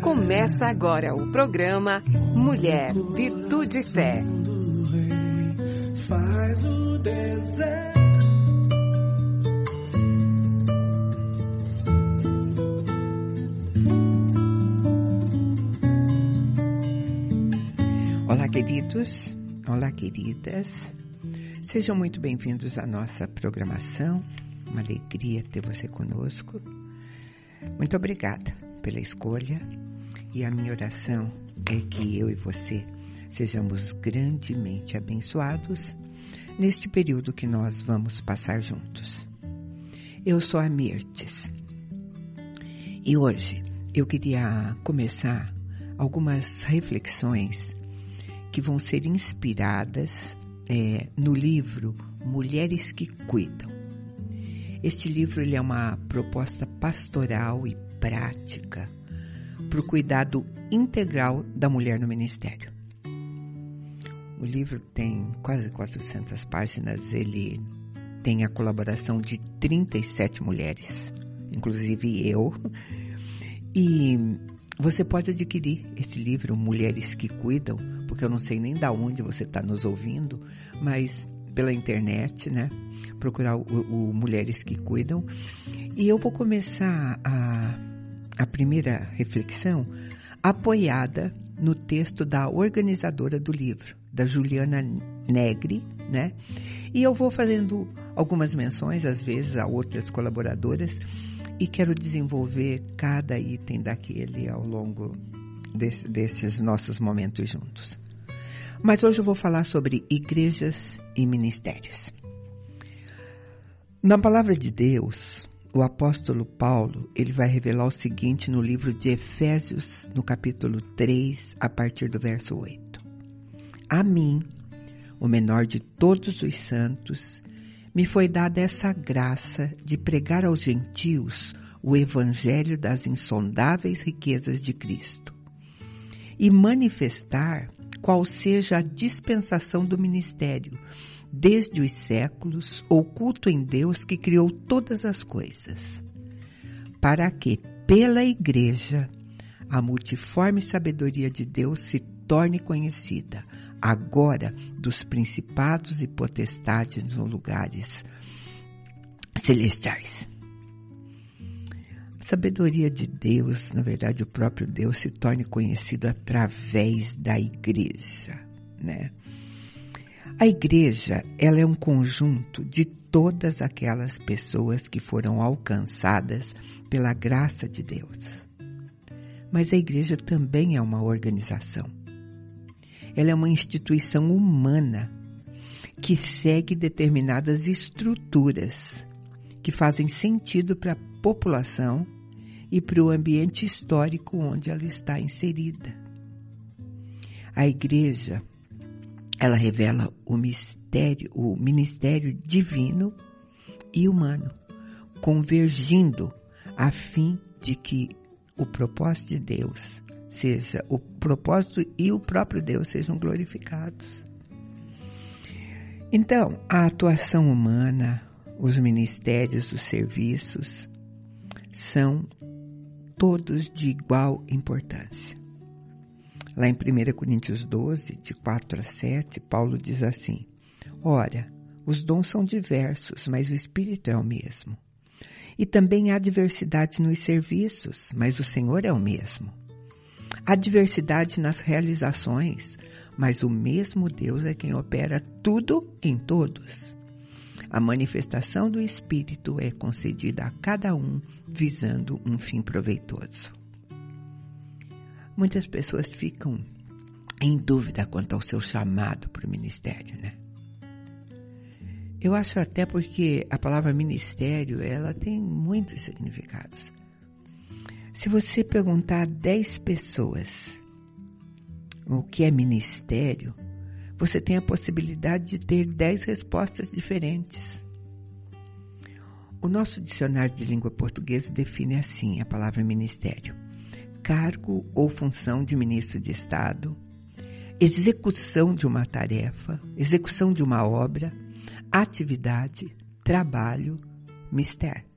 Começa agora o programa Mulher, Virtude e Fé. Faz o deserto. Olá, queridos. Olá, queridas. Sejam muito bem-vindos à nossa programação. Uma alegria ter você conosco. Muito obrigada pela escolha e a minha oração é que eu e você sejamos grandemente abençoados neste período que nós vamos passar juntos. Eu sou a Mirtes e hoje eu queria começar algumas reflexões que vão ser inspiradas é, no livro Mulheres que Cuidam. Este livro ele é uma proposta pastoral e prática para o cuidado integral da mulher no ministério. O livro tem quase 400 páginas, ele tem a colaboração de 37 mulheres, inclusive eu. E você pode adquirir esse livro, Mulheres que Cuidam, porque eu não sei nem da onde você está nos ouvindo, mas pela internet, né? Procurar o, o Mulheres que Cuidam. E eu vou começar a a primeira reflexão apoiada no texto da organizadora do livro, da Juliana Negri, né? E eu vou fazendo algumas menções, às vezes, a outras colaboradoras, e quero desenvolver cada item daquele ao longo desse, desses nossos momentos juntos. Mas hoje eu vou falar sobre igrejas e ministérios. Na palavra de Deus, o apóstolo Paulo, ele vai revelar o seguinte no livro de Efésios, no capítulo 3, a partir do verso 8. A mim, o menor de todos os santos, me foi dada essa graça de pregar aos gentios o evangelho das insondáveis riquezas de Cristo e manifestar qual seja a dispensação do ministério desde os séculos, oculto em Deus que criou todas as coisas, para que, pela Igreja, a multiforme sabedoria de Deus se torne conhecida, agora dos principados e potestades nos lugares celestiais. A sabedoria de Deus, na verdade, o próprio Deus se torne conhecido através da igreja, né? A igreja, ela é um conjunto de todas aquelas pessoas que foram alcançadas pela graça de Deus. Mas a igreja também é uma organização. Ela é uma instituição humana que segue determinadas estruturas que fazem sentido para a população e para o ambiente histórico onde ela está inserida. A igreja ela revela o mistério, o ministério divino e humano, convergindo a fim de que o propósito de Deus seja o propósito e o próprio Deus sejam glorificados. Então, a atuação humana, os ministérios, os serviços são todos de igual importância. Lá em 1 Coríntios 12, de 4 a 7, Paulo diz assim: Ora, os dons são diversos, mas o Espírito é o mesmo. E também há diversidade nos serviços, mas o Senhor é o mesmo. Há diversidade nas realizações, mas o mesmo Deus é quem opera tudo em todos. A manifestação do Espírito é concedida a cada um visando um fim proveitoso. Muitas pessoas ficam em dúvida quanto ao seu chamado para o ministério, né? Eu acho até porque a palavra ministério, ela tem muitos significados. Se você perguntar a 10 pessoas o que é ministério, você tem a possibilidade de ter 10 respostas diferentes. O nosso dicionário de língua portuguesa define assim a palavra ministério cargo ou função de ministro de Estado, execução de uma tarefa, execução de uma obra, atividade, trabalho, mistério.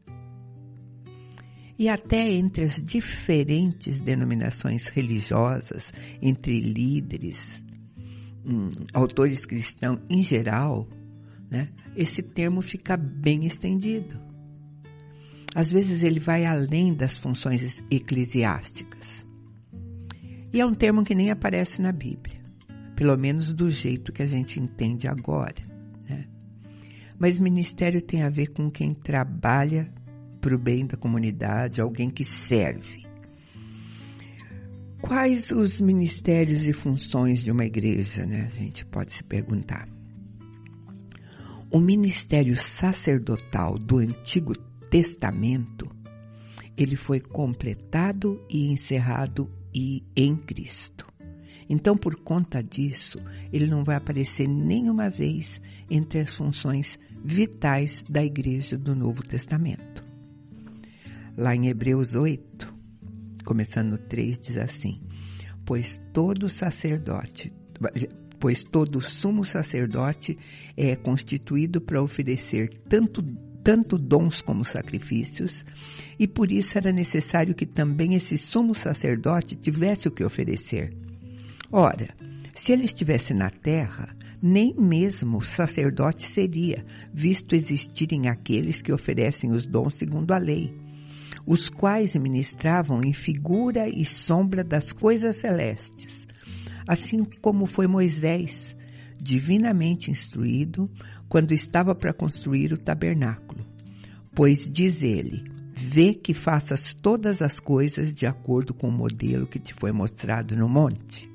e até entre as diferentes denominações religiosas, entre líderes, hum, autores cristãos em geral, né, esse termo fica bem estendido. Às vezes ele vai além das funções eclesiásticas. E é um termo que nem aparece na Bíblia, pelo menos do jeito que a gente entende agora. Né? Mas ministério tem a ver com quem trabalha para o bem da comunidade, alguém que serve. Quais os ministérios e funções de uma igreja, né? A gente pode se perguntar. O ministério sacerdotal do Antigo Testamento, ele foi completado e encerrado e em Cristo. Então, por conta disso, ele não vai aparecer nenhuma vez entre as funções vitais da igreja do Novo Testamento. Lá em Hebreus 8, começando no 3, diz assim: Pois todo sacerdote, pois todo sumo sacerdote é constituído para oferecer tanto tanto dons como sacrifícios, e por isso era necessário que também esse sumo sacerdote tivesse o que oferecer. Ora, se ele estivesse na terra, nem mesmo sacerdote seria, visto existirem aqueles que oferecem os dons segundo a lei os quais ministravam em figura e sombra das coisas celestes, assim como foi Moisés, divinamente instruído, quando estava para construir o tabernáculo. Pois diz ele: Vê que faças todas as coisas de acordo com o modelo que te foi mostrado no monte.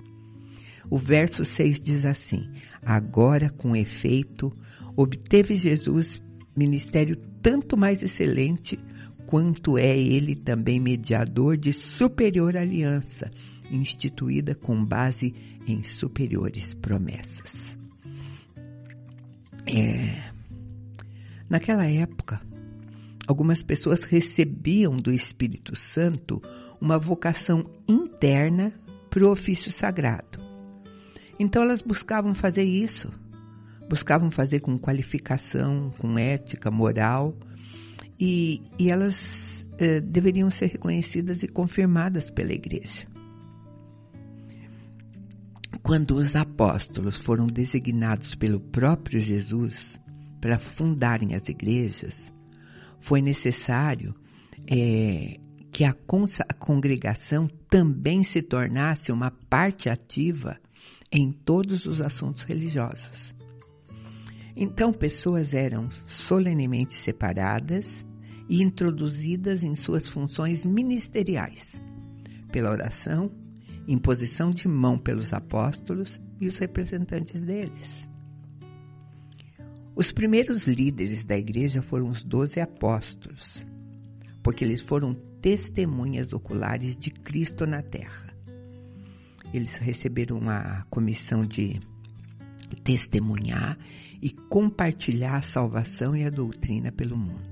O verso 6 diz assim: Agora, com efeito, obteve Jesus ministério tanto mais excelente quanto é ele também mediador de superior aliança, instituída com base em superiores promessas. É, naquela época, algumas pessoas recebiam do Espírito Santo uma vocação interna para o ofício sagrado. Então elas buscavam fazer isso, buscavam fazer com qualificação, com ética, moral, e, e elas eh, deveriam ser reconhecidas e confirmadas pela igreja. Quando os apóstolos foram designados pelo próprio Jesus para fundarem as igrejas, foi necessário é, que a, a congregação também se tornasse uma parte ativa em todos os assuntos religiosos. Então, pessoas eram solenemente separadas e introduzidas em suas funções ministeriais, pela oração, imposição de mão pelos apóstolos e os representantes deles. Os primeiros líderes da igreja foram os doze apóstolos, porque eles foram testemunhas oculares de Cristo na terra. Eles receberam a comissão de testemunhar e compartilhar a salvação e a doutrina pelo mundo.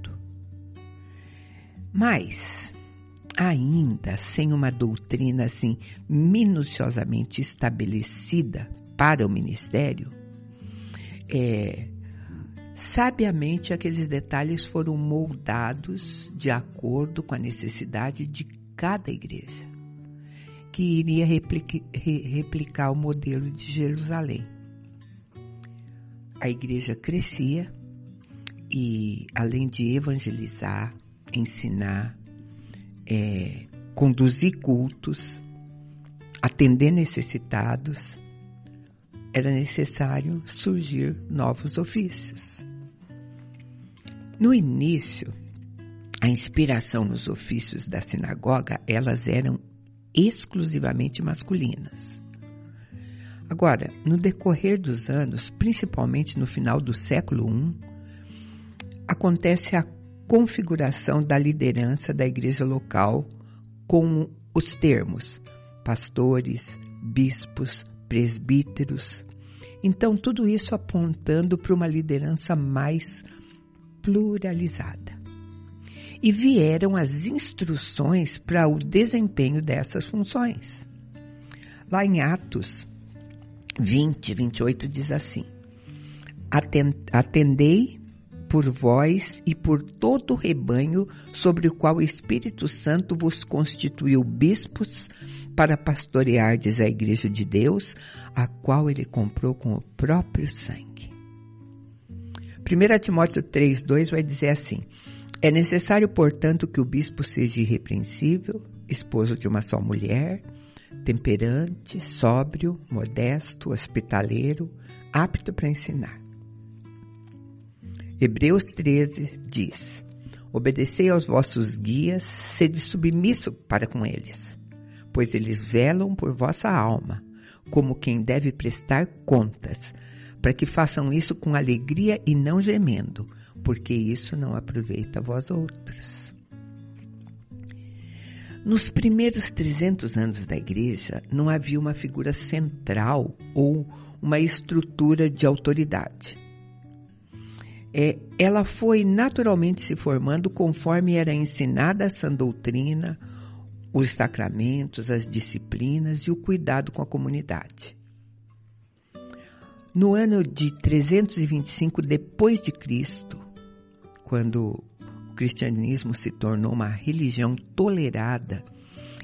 Mas, ainda sem uma doutrina assim minuciosamente estabelecida para o ministério, é, sabiamente aqueles detalhes foram moldados de acordo com a necessidade de cada igreja, que iria replica, replicar o modelo de Jerusalém. A igreja crescia e, além de evangelizar, ensinar, é, conduzir cultos, atender necessitados, era necessário surgir novos ofícios. No início, a inspiração nos ofícios da sinagoga, elas eram exclusivamente masculinas. Agora, no decorrer dos anos, principalmente no final do século I, acontece a configuração da liderança da igreja local com os termos pastores, bispos, presbíteros. Então, tudo isso apontando para uma liderança mais pluralizada. E vieram as instruções para o desempenho dessas funções. Lá em Atos 20, 28 diz assim: Atendei por vós e por todo o rebanho sobre o qual o Espírito Santo vos constituiu bispos para pastoreardes a igreja de Deus, a qual ele comprou com o próprio sangue. 1 Timóteo 3,2 vai dizer assim: É necessário, portanto, que o bispo seja irrepreensível, esposo de uma só mulher, temperante, sóbrio, modesto, hospitaleiro, apto para ensinar. Hebreus 13 diz: Obedecei aos vossos guias, sede submisso para com eles, pois eles velam por vossa alma, como quem deve prestar contas, para que façam isso com alegria e não gemendo, porque isso não aproveita vós outros. Nos primeiros 300 anos da igreja, não havia uma figura central ou uma estrutura de autoridade é, ela foi naturalmente se formando conforme era ensinada essa doutrina, os sacramentos, as disciplinas e o cuidado com a comunidade. No ano de 325 depois de Cristo, quando o cristianismo se tornou uma religião tolerada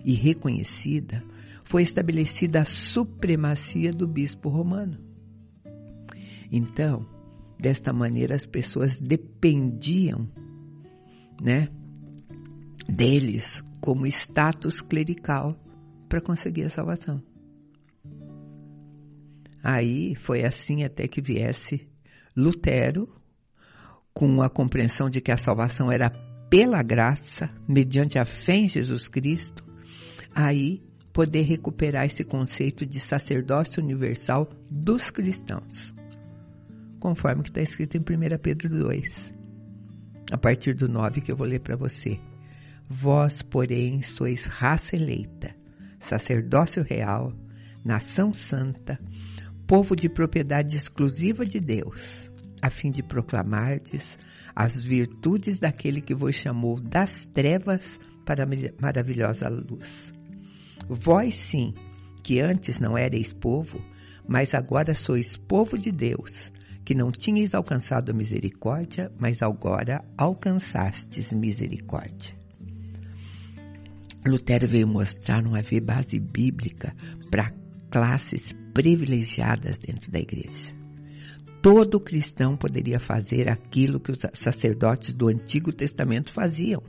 e reconhecida, foi estabelecida a supremacia do bispo romano. Então, Desta maneira, as pessoas dependiam, né, deles como status clerical para conseguir a salvação. Aí foi assim até que viesse Lutero, com a compreensão de que a salvação era pela graça, mediante a fé em Jesus Cristo, aí poder recuperar esse conceito de sacerdócio universal dos cristãos conforme que está escrito em 1 Pedro 2, a partir do 9 que eu vou ler para você. Vós, porém, sois raça eleita, sacerdócio real, nação santa, povo de propriedade exclusiva de Deus, a fim de proclamardes as virtudes daquele que vos chamou das trevas para a maravilhosa luz. Vós sim, que antes não erais povo, mas agora sois povo de Deus, que não tinhas alcançado misericórdia, mas agora alcançastes misericórdia. Lutero veio mostrar não haver base bíblica para classes privilegiadas dentro da igreja. Todo cristão poderia fazer aquilo que os sacerdotes do Antigo Testamento faziam.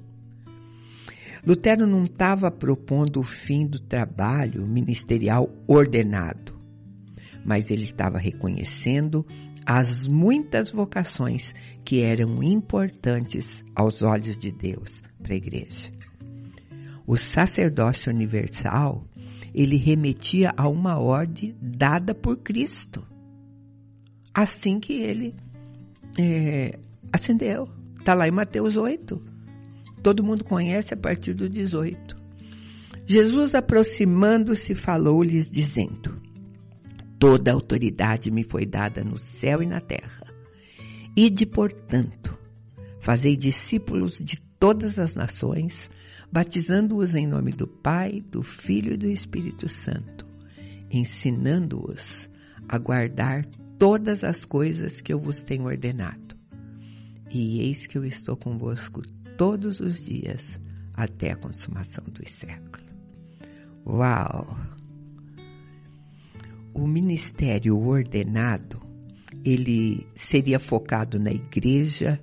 Lutero não estava propondo o fim do trabalho ministerial ordenado, mas ele estava reconhecendo as muitas vocações que eram importantes aos olhos de Deus para a igreja. O sacerdócio universal, ele remetia a uma ordem dada por Cristo. Assim que ele é, ascendeu. Está lá em Mateus 8. Todo mundo conhece a partir do 18. Jesus, aproximando-se, falou-lhes, dizendo: Toda autoridade me foi dada no céu e na terra. Ide, portanto, fazei discípulos de todas as nações, batizando-os em nome do Pai, do Filho e do Espírito Santo, ensinando-os a guardar todas as coisas que eu vos tenho ordenado. E eis que eu estou convosco todos os dias até a consumação dos séculos. Uau! O ministério ordenado ele seria focado na igreja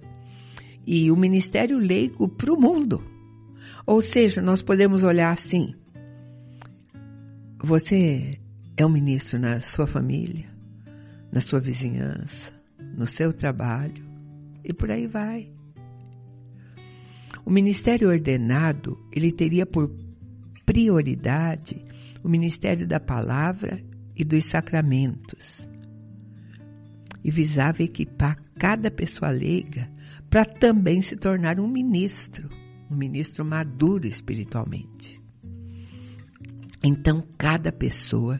e o ministério leigo para o mundo. Ou seja, nós podemos olhar assim: você é um ministro na sua família, na sua vizinhança, no seu trabalho e por aí vai. O ministério ordenado, ele teria por prioridade o ministério da palavra e dos sacramentos. E visava equipar cada pessoa leiga para também se tornar um ministro, um ministro maduro espiritualmente. Então, cada pessoa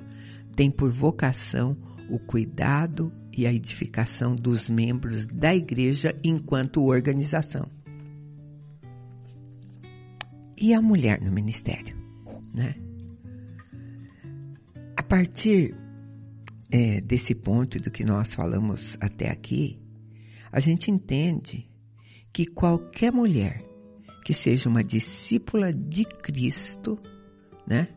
tem por vocação o cuidado e a edificação dos membros da igreja enquanto organização. E a mulher no ministério, né? Partir é, desse ponto do que nós falamos até aqui, a gente entende que qualquer mulher que seja uma discípula de Cristo, né?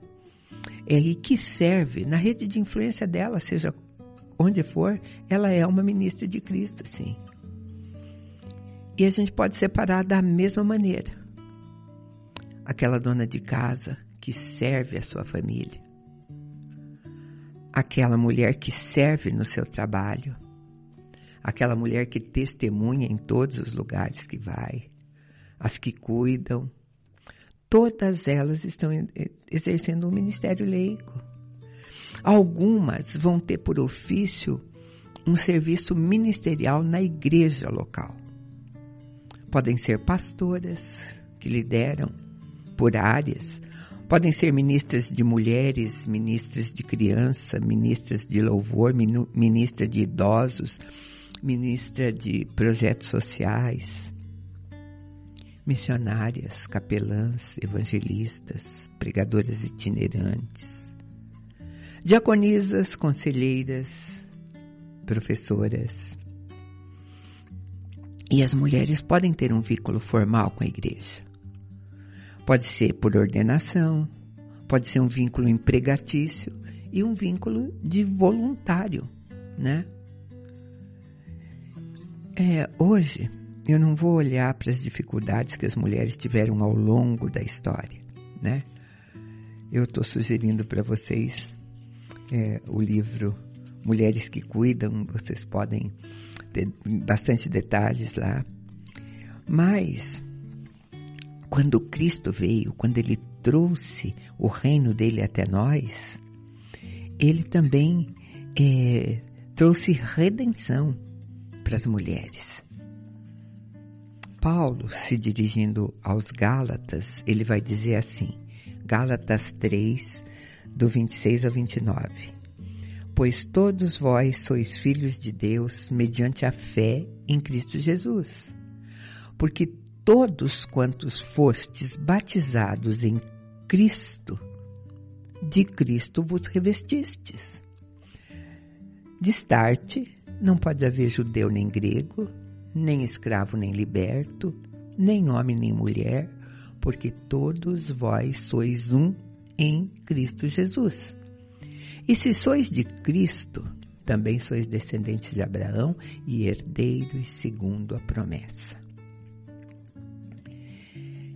É, e que serve na rede de influência dela, seja onde for, ela é uma ministra de Cristo, sim. E a gente pode separar da mesma maneira. Aquela dona de casa que serve a sua família. Aquela mulher que serve no seu trabalho. Aquela mulher que testemunha em todos os lugares que vai. As que cuidam. Todas elas estão exercendo um ministério leigo. Algumas vão ter por ofício um serviço ministerial na igreja local. Podem ser pastoras que lideram por áreas, podem ser ministras de mulheres, ministras de criança, ministras de louvor, ministra de idosos, ministra de projetos sociais, missionárias, capelãs, evangelistas, pregadoras itinerantes, diaconisas, conselheiras, professoras. E as mulheres podem ter um vínculo formal com a igreja. Pode ser por ordenação, pode ser um vínculo empregatício e um vínculo de voluntário, né? É, hoje eu não vou olhar para as dificuldades que as mulheres tiveram ao longo da história, né? Eu estou sugerindo para vocês é, o livro Mulheres que Cuidam, vocês podem ter bastante detalhes lá. Mas, quando Cristo veio, quando ele trouxe o reino dele até nós, ele também é, trouxe redenção para as mulheres. Paulo, se dirigindo aos Gálatas, ele vai dizer assim, Gálatas 3, do 26 ao 29. Pois todos vós sois filhos de Deus mediante a fé em Cristo Jesus. Porque todos quantos fostes batizados em Cristo, de Cristo vos revestistes. Destarte, não pode haver judeu nem grego, nem escravo nem liberto, nem homem nem mulher, porque todos vós sois um em Cristo Jesus. E se sois de Cristo, também sois descendentes de Abraão e herdeiros segundo a promessa.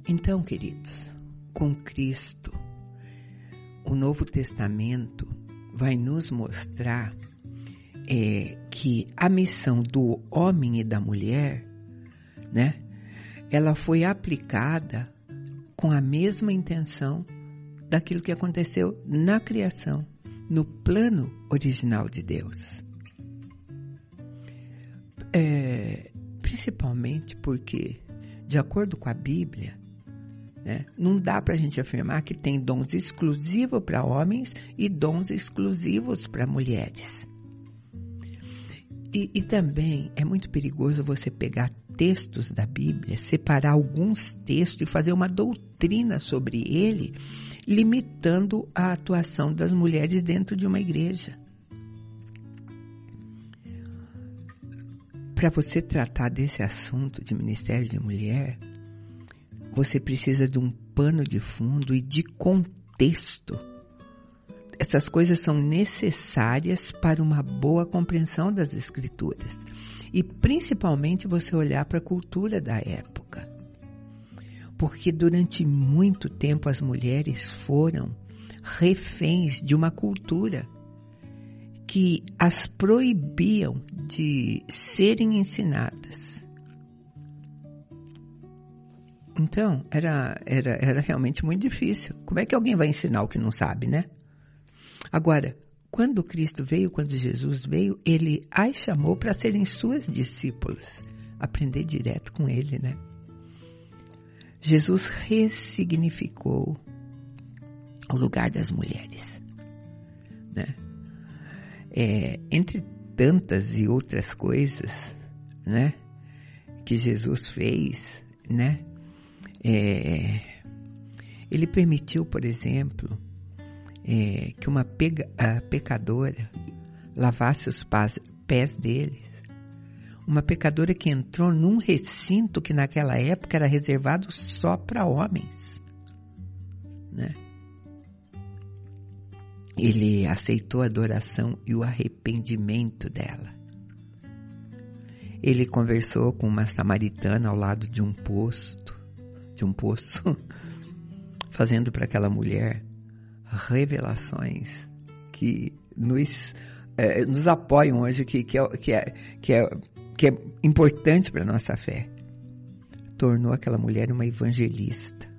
Então, queridos, com Cristo, o Novo Testamento vai nos mostrar é, que a missão do homem e da mulher, né, ela foi aplicada com a mesma intenção daquilo que aconteceu na criação no plano original de Deus. É, principalmente porque, de acordo com a Bíblia, né, não dá para a gente afirmar que tem dons exclusivos para homens e dons exclusivos para mulheres. E, e, também é muito perigoso você pegar textos da Bíblia, separar alguns textos e fazer uma doutrina sobre ele limitando a atuação das mulheres dentro de uma igreja. Para você tratar desse assunto de ministério de mulher, você precisa de um pano de fundo e de contexto. Essas coisas são necessárias para uma boa compreensão das escrituras e principalmente você olhar para a cultura da época porque durante muito tempo as mulheres foram reféns de uma cultura que as proibiam de serem ensinadas. Então, era, era, era realmente muito difícil. Como é que alguém vai ensinar o que não sabe, né? Agora, quando Cristo veio, quando Jesus veio, ele as chamou para serem suas discípulas. Aprender direto com ele, né? Jesus ressignificou o lugar das mulheres. Né? É, entre tantas e outras coisas né, que Jesus fez, né, é, ele permitiu, por exemplo, é, que uma pega, pecadora lavasse os pés, pés dele, uma pecadora que entrou num recinto que naquela época era reservado só para homens. Né? Ele aceitou a adoração e o arrependimento dela. Ele conversou com uma samaritana ao lado de um posto, de um poço, fazendo para aquela mulher revelações que nos, é, nos apoiam hoje, que, que, é, que, é, que, é, que é importante para a nossa fé. Tornou aquela mulher uma evangelista.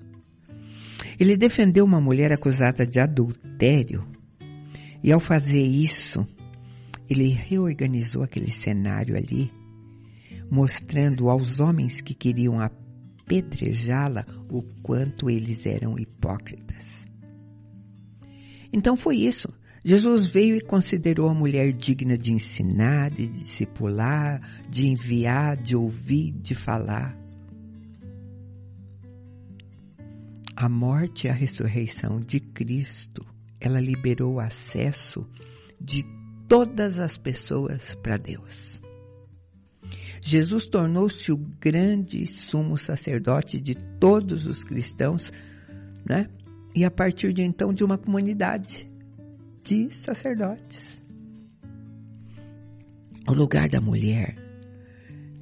Ele defendeu uma mulher acusada de adultério e ao fazer isso, ele reorganizou aquele cenário ali, mostrando aos homens que queriam apedrejá-la o quanto eles eram hipócritas. Então foi isso. Jesus veio e considerou a mulher digna de ensinar, de discipular, de enviar, de ouvir, de falar. A morte e a ressurreição de Cristo ela liberou o acesso de todas as pessoas para Deus. Jesus tornou-se o grande sumo sacerdote de todos os cristãos, né? E a partir de então de uma comunidade de sacerdotes. O lugar da mulher,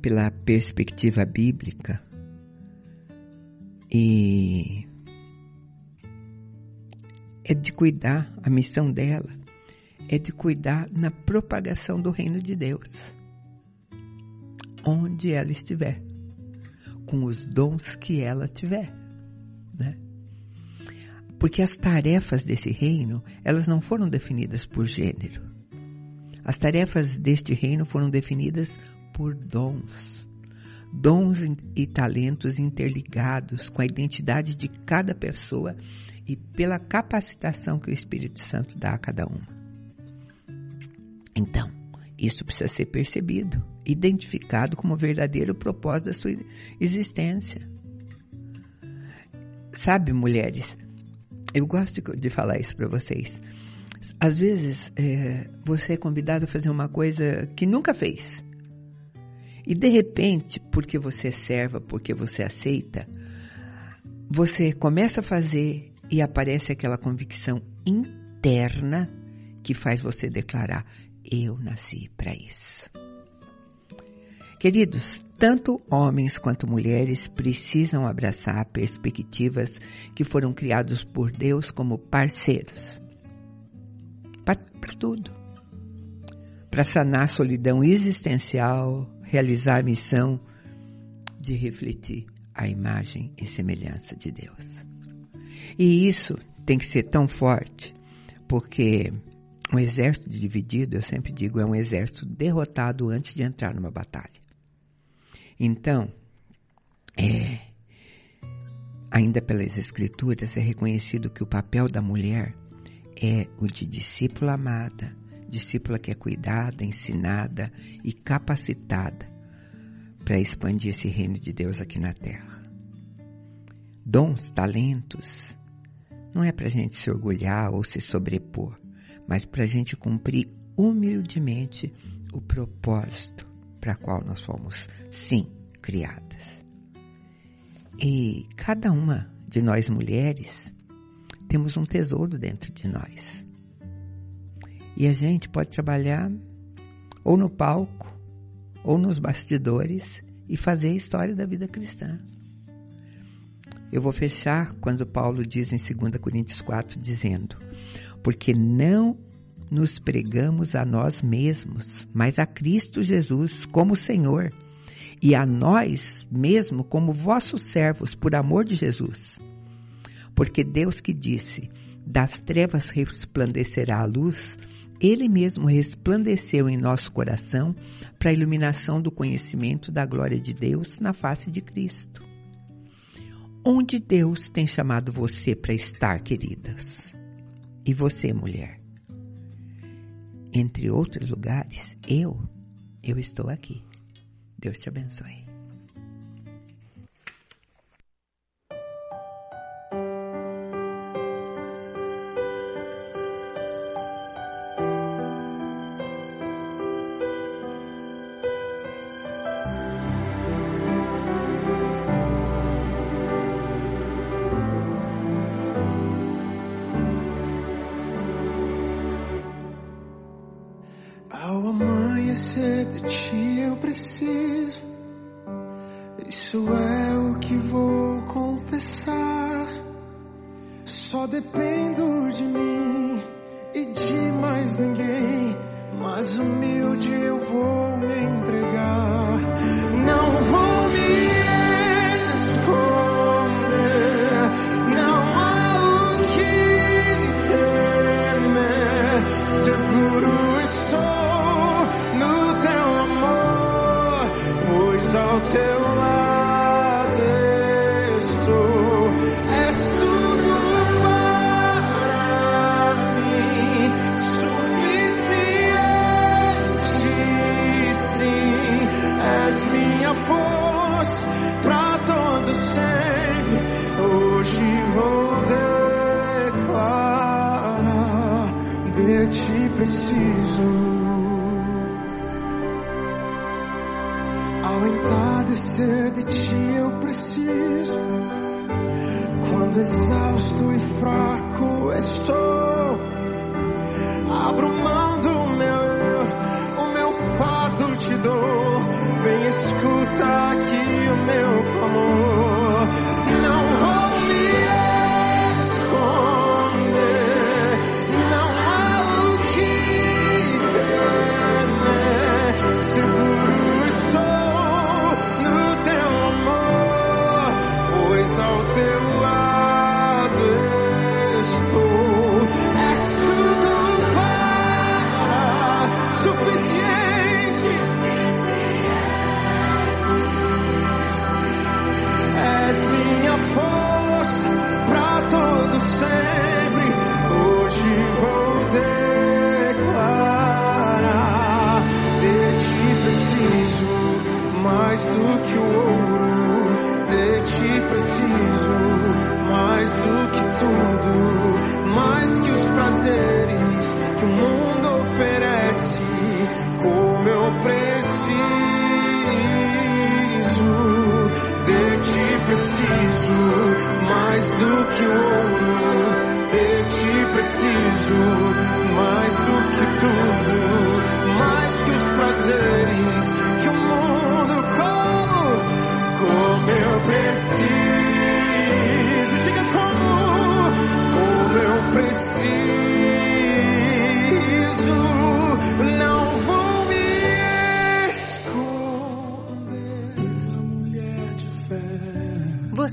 pela perspectiva bíblica e é de cuidar, a missão dela é de cuidar na propagação do reino de Deus, onde ela estiver, com os dons que ela tiver, né? Porque as tarefas desse reino, elas não foram definidas por gênero. As tarefas deste reino foram definidas por dons. Dons e talentos interligados com a identidade de cada pessoa e pela capacitação que o Espírito Santo dá a cada uma. Então, isso precisa ser percebido, identificado como verdadeiro propósito da sua existência. Sabe, mulheres, eu gosto de falar isso para vocês. Às vezes, é, você é convidado a fazer uma coisa que nunca fez. E de repente, porque você serva, porque você aceita, você começa a fazer e aparece aquela convicção interna que faz você declarar: Eu nasci para isso. Queridos, tanto homens quanto mulheres precisam abraçar perspectivas que foram criados por Deus como parceiros. Para tudo. Para sanar a solidão existencial, realizar a missão de refletir a imagem e semelhança de Deus. E isso tem que ser tão forte, porque um exército dividido, eu sempre digo, é um exército derrotado antes de entrar numa batalha. Então, é, ainda pelas escrituras é reconhecido que o papel da mulher é o de discípula amada, discípula que é cuidada, ensinada e capacitada para expandir esse reino de Deus aqui na terra. Dons, talentos, não é para a gente se orgulhar ou se sobrepor, mas para a gente cumprir humildemente o propósito para qual nós fomos, sim, criadas. E cada uma de nós mulheres temos um tesouro dentro de nós. E a gente pode trabalhar ou no palco, ou nos bastidores e fazer a história da vida cristã. Eu vou fechar quando Paulo diz em 2 Coríntios 4, dizendo: Porque não nos pregamos a nós mesmos, mas a Cristo Jesus como Senhor, e a nós mesmo como vossos servos, por amor de Jesus. Porque Deus que disse: Das trevas resplandecerá a luz, Ele mesmo resplandeceu em nosso coração para a iluminação do conhecimento da glória de Deus na face de Cristo. Onde Deus tem chamado você para estar, queridas? E você, mulher? Entre outros lugares, eu, eu estou aqui. Deus te abençoe. preciso mais do que